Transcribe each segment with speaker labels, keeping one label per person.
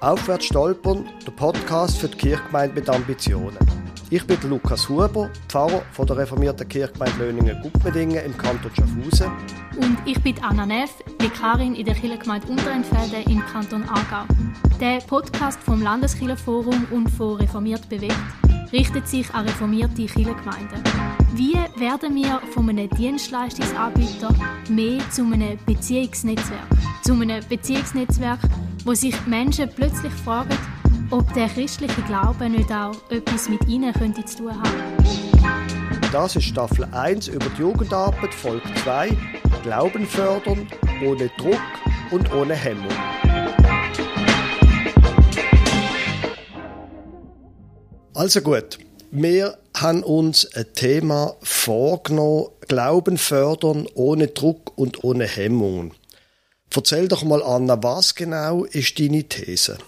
Speaker 1: Aufwärts stolpern, der Podcast für die Kirchgemeinde mit Ambitionen. Ich bin Lukas Huber, Pfarrer von der reformierten Kirchgemeinde Löningen-Guppendingen im Kanton Schaffhausen.
Speaker 2: Und ich bin Anna Neff, Vikarin in der Kirchgemeinde Unterenfelde im Kanton Aargau. Der Podcast vom Landeskirchenforum und von Reformiert bewegt richtet sich an reformierte Kirchengemeinden. Wie werden wir von einem Dienstleistungsanbieter mehr zu einem Beziehungsnetzwerk? Zu einem Beziehungsnetzwerk, wo sich Menschen plötzlich fragen, ob der christliche Glaube nicht auch etwas mit ihnen könnte zu tun haben.
Speaker 1: Das ist Staffel 1 über die Jugendarbeit, Folge 2 Glauben fördern, ohne Druck und ohne Hemmung. Also gut, wir haben uns ein Thema vorgenommen, Glauben fördern ohne Druck und ohne Hemmungen. Erzähl doch mal, Anna, was genau ist deine These?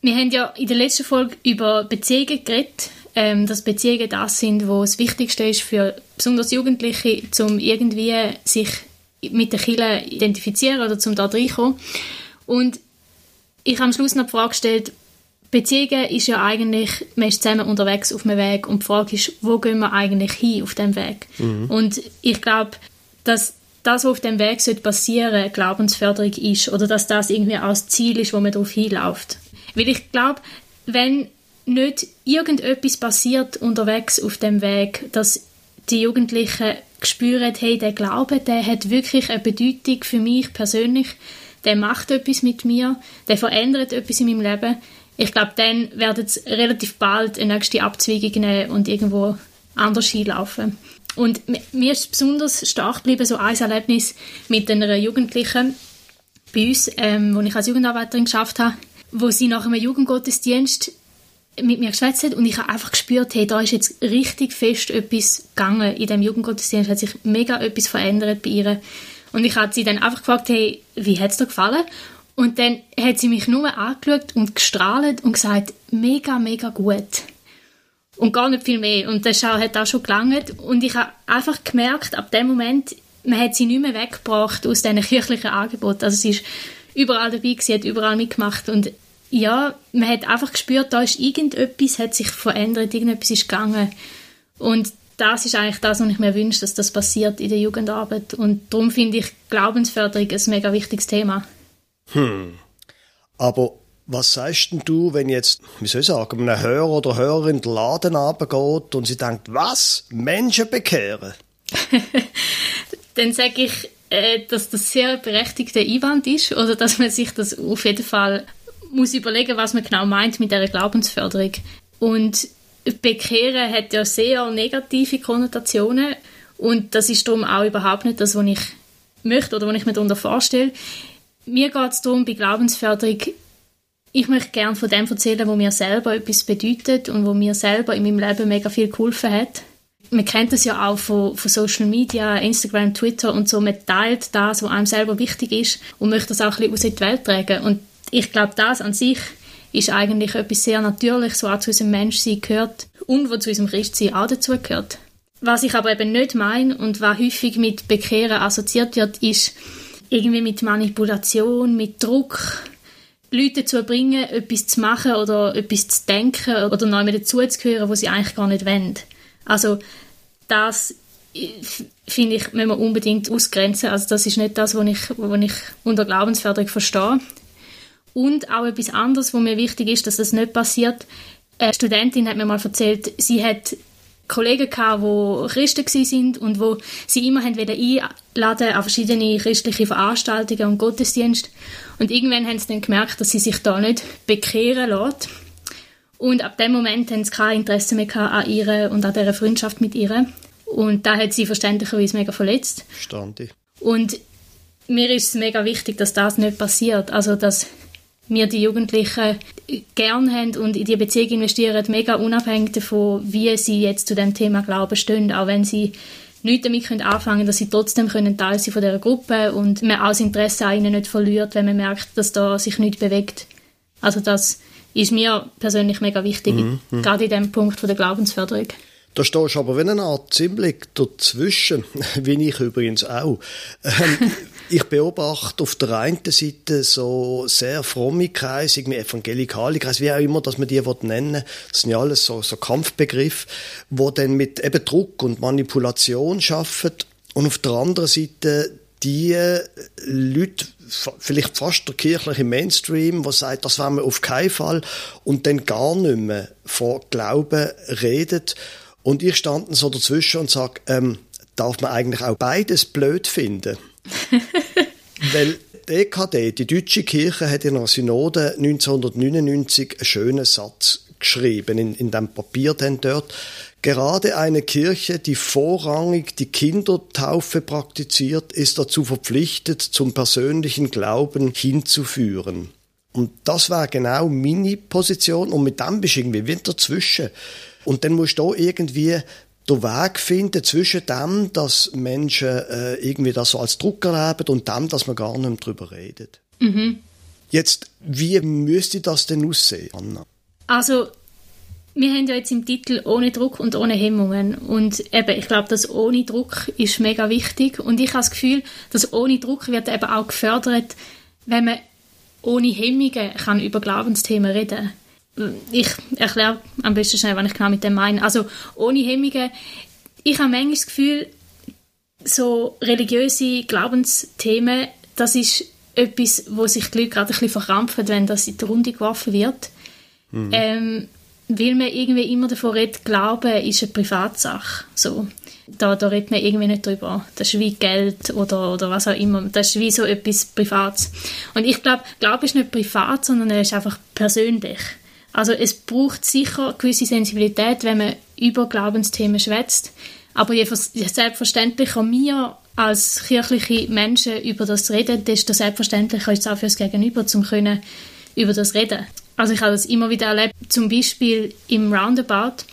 Speaker 2: Wir haben ja in der letzten Folge über Beziehungen geredet, ähm, dass Beziehungen das sind, wo das Wichtigste ist für besonders Jugendliche, um irgendwie sich mit den Kindern identifizieren oder zum da reinkommen. Und ich habe am Schluss noch die Frage gestellt, Beziehungen ist ja eigentlich, man ist zusammen unterwegs auf einem Weg und die Frage ist, wo gehen wir eigentlich hin auf dem Weg? Mhm. Und ich glaube, dass das, was auf dem Weg passieren sollte, Glaubensförderung ist oder dass das irgendwie auch das Ziel ist, wo man darauf hinläuft. Weil ich glaube, wenn nicht irgendetwas passiert unterwegs auf dem Weg, dass die Jugendlichen spüren, hey, der Glaube, der hat wirklich eine Bedeutung für mich persönlich, der macht etwas mit mir, der verändert etwas in meinem Leben, ich glaube, dann werden es relativ bald eine nächste Abzweigung nehmen und irgendwo anders hinlaufen. Und mir ist besonders stark geblieben so ein Erlebnis mit einer Jugendlichen bei uns, ähm, wo ich als Jugendarbeiterin geschafft habe, wo sie nach einem Jugendgottesdienst mit mir geschwätzt hat und ich habe einfach gespürt, hey, da ist jetzt richtig fest etwas gegangen in dem Jugendgottesdienst, hat sich mega etwas verändert bei ihr. Und ich habe sie dann einfach gefragt, hey, wie hat es dir gefallen? Und dann hat sie mich nur angeschaut und gestrahlt und gesagt, mega, mega gut. Und gar nicht viel mehr. Und das hat auch schon gelangt. Und ich habe einfach gemerkt, ab dem Moment, man hat sie nicht mehr weggebracht aus diesen kirchlichen Angeboten. Also sie ist überall dabei, sie hat überall mitgemacht. Und ja, man hat einfach gespürt, da ist irgendetwas, hat sich verändert, irgendetwas ist gegangen. Und das ist eigentlich das, was ich mir wünsche, dass das passiert in der Jugendarbeit. Und darum finde ich Glaubensförderung ein mega wichtiges Thema.
Speaker 1: Hm. Aber was sagst denn du, wenn jetzt, wie soll ich sagen, ein Hörer oder Hörerin den Laden runtergeht und sie denkt, was? Menschen bekehren?
Speaker 2: Dann sage ich, äh, dass das sehr berechtigter Einwand ist oder dass man sich das auf jeden Fall muss überlegen, was man genau meint mit der Glaubensförderung. Und Bekehren hat ja sehr negative Konnotationen und das ist darum auch überhaupt nicht das, was ich möchte oder was ich mir darunter vorstelle. Mir geht es darum, bei Glaubensförderung, ich möchte gerne von dem erzählen, wo mir selber etwas bedeutet und wo mir selber in meinem Leben mega viel geholfen hat. Man kennt das ja auch von, von Social Media, Instagram, Twitter und so. Man teilt das, was einem selber wichtig ist und möchte das auch ein bisschen aus die Welt tragen. Und ich glaube, das an sich ist eigentlich etwas sehr Natürliches, was auch zu unserem Menschsein gehört und was zu unserem Christsein auch dazu gehört. Was ich aber eben nicht meine und was häufig mit Bekehren assoziiert wird, ist, irgendwie mit Manipulation, mit Druck, Leute dazu bringen, etwas zu machen oder etwas zu denken oder neu dazu zu gehören, wo sie eigentlich gar nicht wollen. Also das finde ich, wenn man unbedingt ausgrenzen. Also das ist nicht das, was ich, was ich unter Glaubensförderung verstehe. Und auch etwas anderes, was mir wichtig ist, dass das nicht passiert. Eine Studentin hat mir mal erzählt, sie hat Kollegen gehabt, die Christen sind und wo sie immer haben einladen an verschiedene christliche Veranstaltungen und Gottesdienste. Und irgendwann haben sie dann gemerkt, dass sie sich da nicht bekehren lässt. Und ab dem Moment haben sie kein Interesse mehr an ihr und an dieser Freundschaft mit ihr. Und da hat sie verständlicherweise mega verletzt.
Speaker 1: Verstand ich.
Speaker 2: Und mir ist es mega wichtig, dass das nicht passiert. Also, dass wir die Jugendlichen gern haben und in die Beziehung investieren, mega unabhängig davon, wie sie jetzt zu dem Thema Glauben stehen, auch wenn sie nichts damit können anfangen dass sie trotzdem können Teil sein von dieser Gruppe und man auch das Interesse an ihnen nicht verliert, wenn man merkt, dass da sich nichts bewegt. Also das ist mir persönlich mega wichtig, mhm, mhm. gerade in dem Punkt von der Glaubensförderung.
Speaker 1: Da stehst aber wie eine Art ziemlich dazwischen, wie ich übrigens auch. Ähm, ich beobachte auf der einen Seite so sehr fromme Kreise, irgendwie evangelikale Kreise, wie auch immer, dass man die nennen Das sind ja alles so, so Kampfbegriffe, wo dann mit eben Druck und Manipulation schaffen und auf der anderen Seite die Leute, vielleicht fast der kirchliche Mainstream, der sagt, das wollen wir auf keinen Fall und dann gar nicht mehr von Glauben redet. Und ich stand so dazwischen und sage, ähm, darf man eigentlich auch beides blöd finden? Weil die EKD, die Deutsche Kirche, hat in einer Synode 1999 einen schönen Satz geschrieben, in, in dem Papier denn dort. Gerade eine Kirche, die vorrangig die Kindertaufe praktiziert, ist dazu verpflichtet, zum persönlichen Glauben hinzuführen. Und das war genau meine Position und mit dem bist du irgendwie dazwischen. Und dann musst du irgendwie den Weg finden zwischen dem, dass Menschen äh, irgendwie das so als Druck erleben und dem, dass man gar nicht mehr darüber redet. Mhm. Jetzt, wie müsste das denn aussehen, Anna?
Speaker 2: Also, wir haben ja jetzt im Titel ohne Druck und ohne Hemmungen und eben, ich glaube, das ohne Druck ist mega wichtig und ich habe das Gefühl, dass ohne Druck wird eben auch gefördert, wenn man ohne Hemmungen kann über Glaubensthemen reden kann ich erkläre am besten schnell, was ich genau mit dem meine. Also ohne Hemmungen. Ich habe manchmal das Gefühl, so religiöse Glaubensthemen, das ist etwas, wo sich die Leute gerade ein bisschen verkrampfen, wenn das in die Runde geworfen wird. Mhm. Ähm, weil man irgendwie immer davon redet, Glauben ist eine Privatsache. So. Da, da redet man irgendwie nicht drüber. Das ist wie Geld oder, oder was auch immer. Das ist wie so etwas Privates. Und ich glaube, Glaube ist nicht privat, sondern er ist einfach persönlich. Also es braucht sicher gewisse Sensibilität, wenn man über Glaubensthemen schwätzt. Aber je selbstverständlicher wir als kirchliche Menschen über das reden, desto selbstverständlicher ist es auch für das Gegenüber, zum können über das reden. Also ich habe das immer wieder erlebt, zum Beispiel im Roundabout.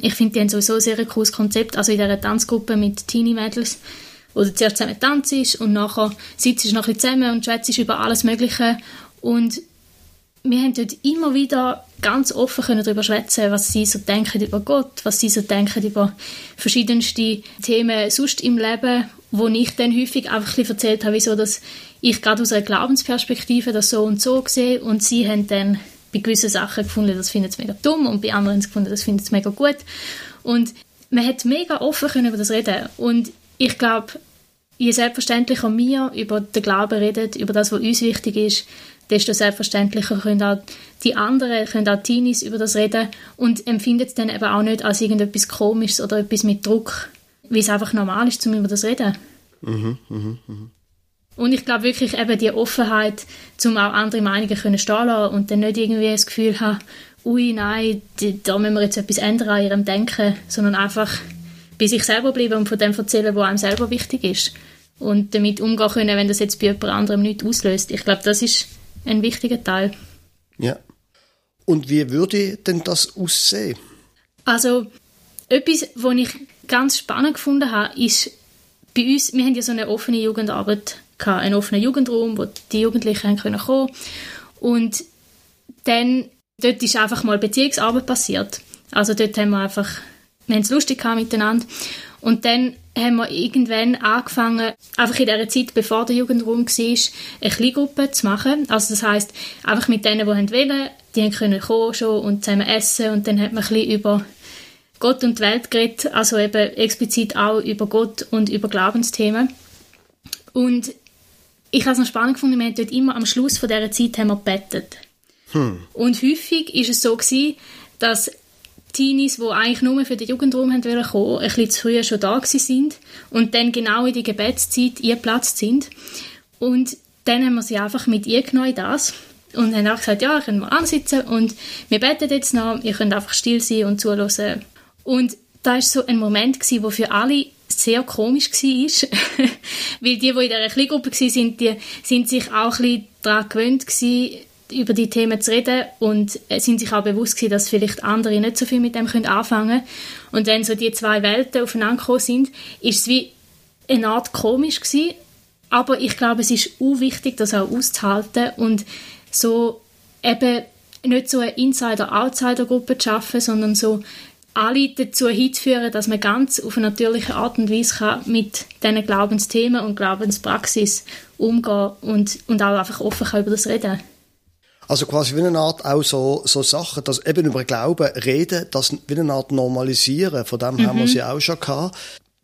Speaker 2: Ich finde, die haben sowieso ein sehr cooles Konzept. Also in dieser Tanzgruppe mit Teenie-Mädels, wo du zuerst zusammen tanzt und nachher sitzt du noch ein bisschen zusammen und schwätzt über alles Mögliche. Und wir haben dort immer wieder ganz offen können darüber schwätzen, was sie so denken über Gott, was sie so denken über verschiedenste Themen sonst im Leben, wo ich dann häufig einfach ein erzählt habe, wieso dass ich gerade aus einer Glaubensperspektive das so und so sehe. Und sie haben dann bei gewissen Sachen gefunden, das finden sie mega dumm und bei anderen gefunden, das finden sie mega gut. Und man hat mega offen können über das reden. Und ich glaube, je selbstverständlicher wir über den Glauben reden, über das, was uns wichtig ist, desto selbstverständlicher können auch die anderen, können auch Teenies über das reden und empfinden es dann eben auch nicht als irgendetwas Komisches oder etwas mit Druck, wie es einfach normal ist, um über das reden. Mhm, mh, mh. Und ich glaube wirklich eben die Offenheit, um auch andere Meinungen können stehen lassen und dann nicht irgendwie das Gefühl haben, ui, nein, da müssen wir jetzt etwas ändern an ihrem Denken, sondern einfach bei sich selber bleiben und von dem erzählen, was einem selber wichtig ist. Und damit umgehen können, wenn das jetzt bei jemand anderem nichts auslöst. Ich glaube, das ist ein wichtiger Teil.
Speaker 1: Ja. Und wie würde denn das aussehen?
Speaker 2: Also, etwas, was ich ganz spannend gefunden habe, ist, bei uns, wir haben ja so eine offene Jugendarbeit gehabt, einen offenen Jugendraum, wo die Jugendlichen kommen können Und dann, dort ist einfach mal Beziehungsarbeit passiert. Also dort haben wir einfach, wir haben es lustig gehabt miteinander. Und dann haben wir irgendwann angefangen, einfach in der Zeit, bevor der Jugendraum war, eine Kleingruppe zu machen. Also das heißt einfach mit denen, die wollen, die können kommen schon und zusammen essen und dann hat man ein bisschen über Gott und die Welt geredet, also eben explizit auch über Gott und über Glaubensthemen. Und ich habe es noch spannend gefunden, wir haben dort immer am Schluss von dieser Zeit haben wir gebetet. Hm. Und häufig ist es so gewesen, dass Teenies, die eigentlich nur für den Jugendraum haben wollen kommen, ein bisschen zu früh schon da sind und dann genau in die Gebetszeit eingeplatzt sind. Und dann haben wir sie einfach mit eingenommen in das und haben auch gesagt, ja, können wir ansitzen und wir beten jetzt noch, ihr könnt einfach still sein und zuhören. Und da war so ein Moment, wo für alle sehr komisch war, weil die, die in dieser Kleingruppe waren, die sind sich auch ein bisschen daran gewöhnt gewesen, über die Themen zu reden und sind sich auch bewusst gewesen, dass vielleicht andere nicht so viel mit dem können anfangen können. Und wenn so die zwei Welten aufeinander gekommen sind, ist es wie eine Art komisch gewesen. Aber ich glaube, es ist auch wichtig, das auch auszuhalten und so eben nicht so eine Insider-Outsider-Gruppe zu schaffen, sondern so alle dazu hinzuführen, dass man ganz auf eine natürliche Art und Weise kann mit diesen Glaubensthemen und Glaubenspraxis umgehen und, und auch einfach offen kann über das reden
Speaker 1: also quasi wie eine Art auch so, so Sachen, dass eben über Glauben reden, das wie eine Art normalisieren, von dem mhm. haben wir sie auch schon gehabt.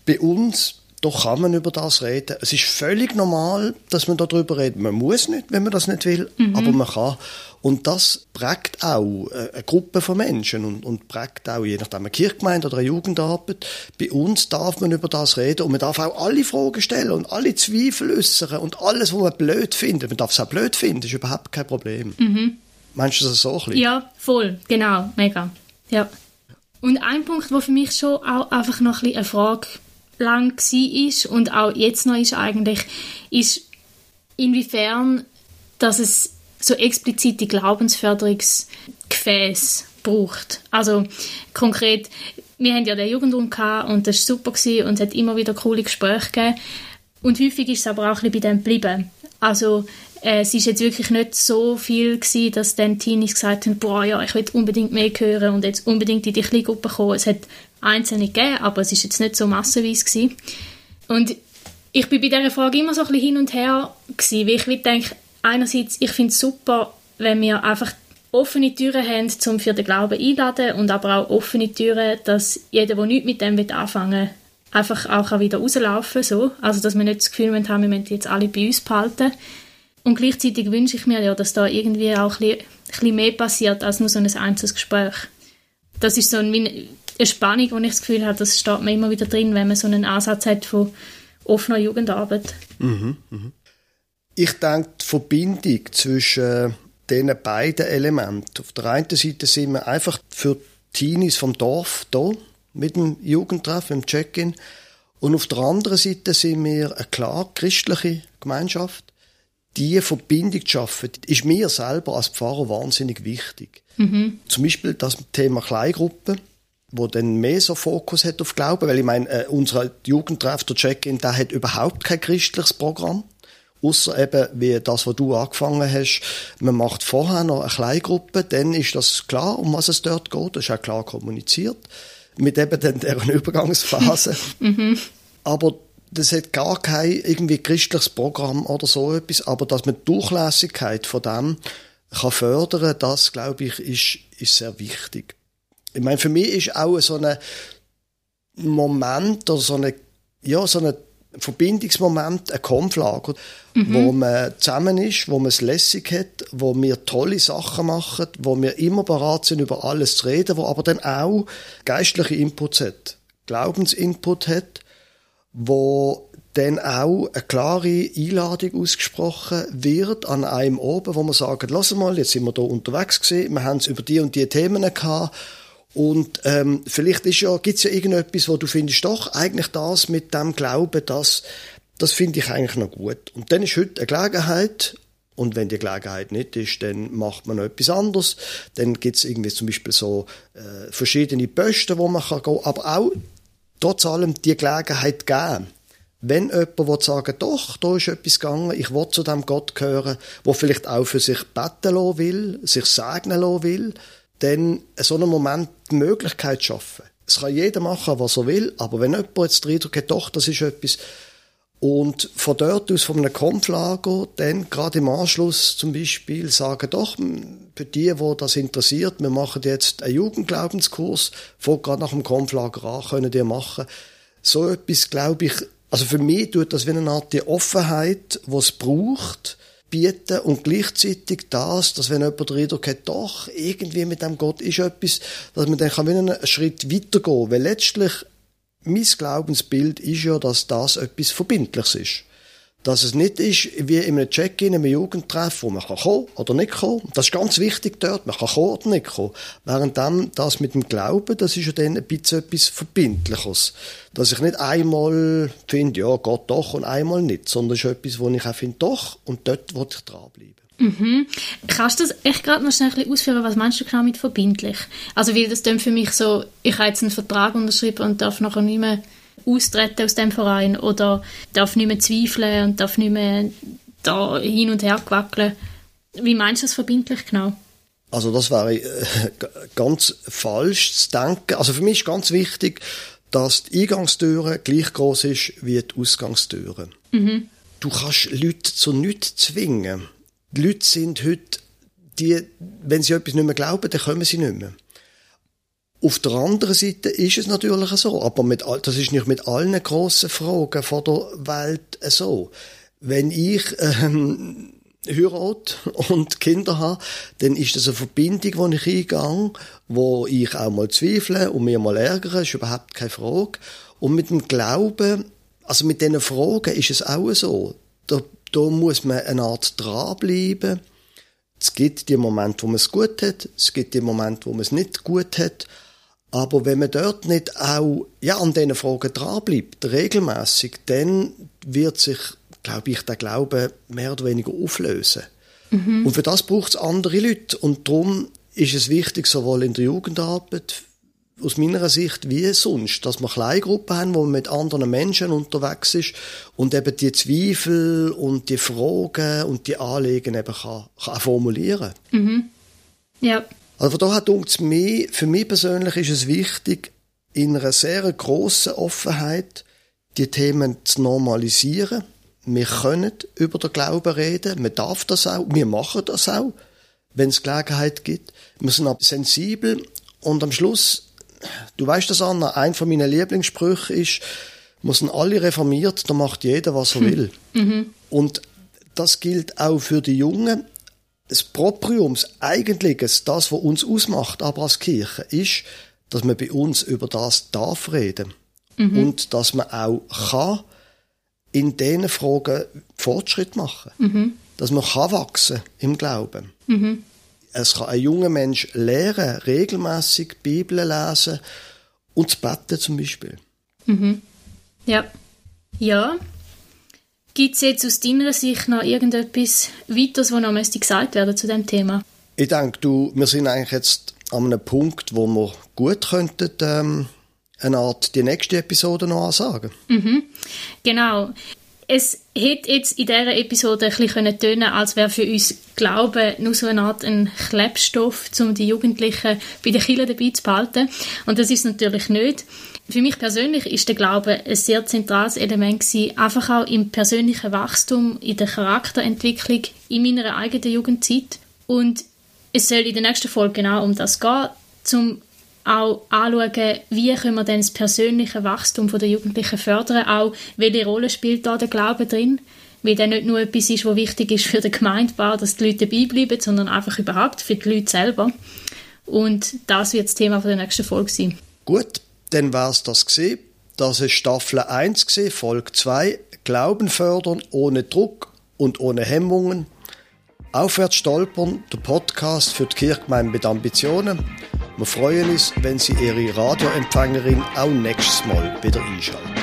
Speaker 1: Bei uns doch kann man über das reden. Es ist völlig normal, dass man darüber redet. Man muss nicht, wenn man das nicht will, mhm. aber man kann. Und das prägt auch äh, eine Gruppe von Menschen und, und prägt auch, je nachdem, eine Kirchgemeinde oder eine Jugendarbeit. Bei uns darf man über das reden und man darf auch alle Fragen stellen und alle Zweifel äußern und alles, was man blöd findet. Man darf es auch blöd finden, ist überhaupt kein Problem. Mhm. Meinst du das so ein bisschen?
Speaker 2: Ja, voll, genau, mega. Ja. Und ein Punkt, der für mich schon auch einfach noch ein bisschen eine Frage lang ist und auch jetzt noch ist eigentlich, ist inwiefern, dass es so explizite Glaubensförderungsgefäße braucht. Also konkret, wir haben ja den Jugendraum gehabt und das war super und es hat immer wieder coole Gespräche gegeben. Und häufig ist es aber auch ein bisschen bei dem geblieben. Also es ist jetzt wirklich nicht so viel gewesen, dass dann Teenies gesagt haben, boah, ja, ich will unbedingt mehr hören und jetzt unbedingt in die Kleingruppe kommen. Es hat einzelne gegeben, aber es ist jetzt nicht so massenweise gewesen. Und ich bin bei dieser Frage immer so ein bisschen hin und her gewesen, weil ich denke, einerseits, ich finde es super, wenn wir einfach offene Türen haben, um für den Glauben einladen und aber auch offene Türen, dass jeder, der nichts mit dem anfangen will, einfach auch wieder rauslaufen so. Also, dass wir nicht das Gefühl haben, wir müssen jetzt alle bei uns behalten. Und gleichzeitig wünsche ich mir ja, dass da irgendwie auch ein bisschen, mehr passiert als nur so ein einzelnes Gespräch. Das ist so ein, eine Spannung, wo ich das Gefühl habe, das steht mir immer wieder drin, wenn man so einen Ansatz hat von offener Jugendarbeit.
Speaker 1: Mhm, mh. Ich denke, die Verbindung zwischen diesen beiden Elementen. Auf der einen Seite sind wir einfach für Teenies vom Dorf da, mit dem Jugendtreff, im Check-in. Und auf der anderen Seite sind wir eine klar christliche Gemeinschaft. Diese Verbindung zu schaffen, ist mir selber als Pfarrer wahnsinnig wichtig. Mhm. Zum Beispiel das Thema Kleingruppen wo dann mehr so Fokus hat auf Glauben, weil ich meine, äh, unser Jugendtreff, der Check-in, der hat überhaupt kein christliches Programm. Außer eben, wie das, was du angefangen hast, man macht vorher noch eine Kleingruppe, dann ist das klar, um was es dort geht, das ist auch klar kommuniziert, mit eben dann deren Übergangsphase. mhm. Aber das hat gar kein irgendwie christliches Programm oder so etwas, aber dass man die Durchlässigkeit von dem kann fördern, das, glaube ich, ist, ist sehr wichtig ich meine, für mich ist auch so ein Moment oder so ein, ja, so ein Verbindungsmoment ein Kampflager, mhm. wo man zusammen ist, wo man es lässig hat, wo wir tolle Sachen machen, wo wir immer bereit sind, über alles zu reden, wo aber dann auch geistliche Inputs hat, Glaubensinput hat, wo dann auch eine klare Einladung ausgesprochen wird an einem oben, wo man sagt, lass mal, jetzt sind wir hier unterwegs gewesen, wir haben es über die und die Themen gehabt und ähm, vielleicht ist ja, gibt's ja irgendetwas, wo du findest, doch, eigentlich das mit dem Glauben, das, das finde ich eigentlich noch gut. Und dann ist heute eine Gelegenheit, und wenn die Gelegenheit nicht ist, dann macht man noch etwas anderes. Dann gibt's irgendwie zum Beispiel so äh, verschiedene Posten, wo man kann gehen aber auch trotz allem die Gelegenheit geben. Wenn jemand will sagen, doch, da ist etwas gegangen, ich will zu dem Gott gehören, wo vielleicht auch für sich beten lassen will, sich segnen lassen will, dann so einem Moment die Möglichkeit schaffen. Es kann jeder machen, was er will, aber wenn jemand jetzt den Eindruck doch, das ist etwas, und von dort aus, von einem Kampflager, dann gerade im Anschluss zum Beispiel sagen, doch, für die, wo das interessiert, wir machen jetzt einen Jugendglaubenskurs, fängt gerade nach dem Kampflager an, können die machen. So etwas, glaube ich, also für mich tut das wie eine Art die Offenheit, die es braucht, bieten und gleichzeitig das, dass wenn jemand den Eindruck hat, doch, irgendwie mit dem Gott ist etwas, dass man dann kann einen Schritt weitergehen weil letztlich mein Glaubensbild ist ja, dass das etwas Verbindliches ist dass es nicht ist wie in einem Check-in, einem Jugendtreff, wo man kann kommen oder nicht kommen. Das ist ganz wichtig dort. Man kann kommen oder nicht kommen. Während dann das mit dem Glauben, das ist ja dann ein bisschen etwas Verbindliches. Dass ich nicht einmal finde, ja, Gott doch und einmal nicht, sondern es ist etwas, wo ich auch finde, doch und dort will ich dranbleiben.
Speaker 2: Mhm. Kannst du das echt gerade noch schnell ein bisschen ausführen? Was meinst du genau mit verbindlich? Also, weil das dann für mich so, ich habe jetzt einen Vertrag unterschrieben und darf nachher nicht mehr austreten aus dem Verein oder darf nicht mehr zweifeln und darf nicht mehr da hin und her wackeln. Wie meinst du das verbindlich genau?
Speaker 1: Also das wäre äh, ganz falsch zu denken. Also für mich ist ganz wichtig, dass die Eingangstüre gleich groß ist wie die Ausgangstüre. Mhm. Du kannst Leute zu nichts zwingen. Die Leute sind heute, die, wenn sie etwas nicht mehr glauben, dann kommen sie nicht mehr. Auf der anderen Seite ist es natürlich so, aber mit, das ist nicht mit allen grossen Fragen von der Welt so. Wenn ich ähm, heirate und Kinder habe, dann ist das eine Verbindung, die ich eingehe, wo ich auch mal zweifle und mir mal ärgere, ist überhaupt keine Frage. Und mit dem Glauben, also mit diesen Fragen ist es auch so. Da, da muss man eine Art dranbleiben. Es gibt die Momente, wo man es gut hat, es gibt die Momente, wo man es nicht gut hat. Aber wenn man dort nicht auch ja, an diesen Fragen dranbleibt, regelmäßig, dann wird sich glaube ich, der Glaube mehr oder weniger auflösen. Mhm. Und für das braucht es andere Leute. Und darum ist es wichtig, sowohl in der Jugendarbeit, aus meiner Sicht, wie sonst, dass wir Kleingruppen haben, wo man mit anderen Menschen unterwegs ist und eben die Zweifel und die Fragen und die Anliegen eben kann, kann formulieren.
Speaker 2: Mhm. Ja.
Speaker 1: Also da hat uns mir, für mich persönlich ist es wichtig, in einer sehr grossen Offenheit die Themen zu normalisieren wir können über den Glauben reden, man darf das auch, wir machen das auch, wenn es Gelegenheit gibt. Wir sind aber sensibel und am Schluss, du weißt das, Anna, ein von meinen Lieblingssprüchen ist, wir sind alle reformiert, da macht jeder, was er hm. will. Mhm. Und das gilt auch für die Jungen. Das Proprium, das Eigentliches, das, was uns ausmacht, aber als Kirche, ist, dass man bei uns über das darf reden. Mhm. Und dass man auch kann in diesen Fragen Fortschritt machen. Mhm. Dass man kann wachsen im Glauben. Mhm. Es kann ein junger Mensch lernen, regelmäßig Bibel lesen und zu beten zum Beispiel.
Speaker 2: Mhm. Ja. Ja. Gibt es jetzt aus deiner Sicht noch irgendetwas weiteres, was noch gesagt werden zu dem Thema?
Speaker 1: Ich denke, du, wir sind eigentlich jetzt an einem Punkt, wo wir gut könnten ähm, eine Art die nächste Episode noch ansagen.
Speaker 2: Mhm. Genau. Es hätte jetzt in dieser Episode ein bisschen tönen als wäre für uns Glauben nur so eine Art ein Klebstoff, um die Jugendlichen bei den Kindern dabei zu behalten. Und das ist natürlich nicht. Für mich persönlich ist der Glaube ein sehr zentrales Element gewesen, einfach auch im persönlichen Wachstum, in der Charakterentwicklung in meiner eigenen Jugendzeit. Und es soll in der nächsten Folge genau um das gehen, zum auch anschauen, wie können wir denn das persönliche Wachstum der Jugendlichen fördern, auch welche Rolle spielt da der Glaube drin, weil der nicht nur etwas ist, was wichtig ist für den Gemeindebau, dass die Leute dabei bleiben, sondern einfach überhaupt für die Leute selber. Und das wird das Thema der nächsten Folge sein.
Speaker 1: Gut, dann war es das gesehen. Das ist Staffel 1 gewesen, Folge 2. Glauben fördern ohne Druck und ohne Hemmungen. Aufwärts stolpern, der Podcast für die Kirchgemeinde mit Ambitionen. Wir freuen uns, wenn Sie Ihre Radioempfängerin auch nächstes Mal wieder einschalten.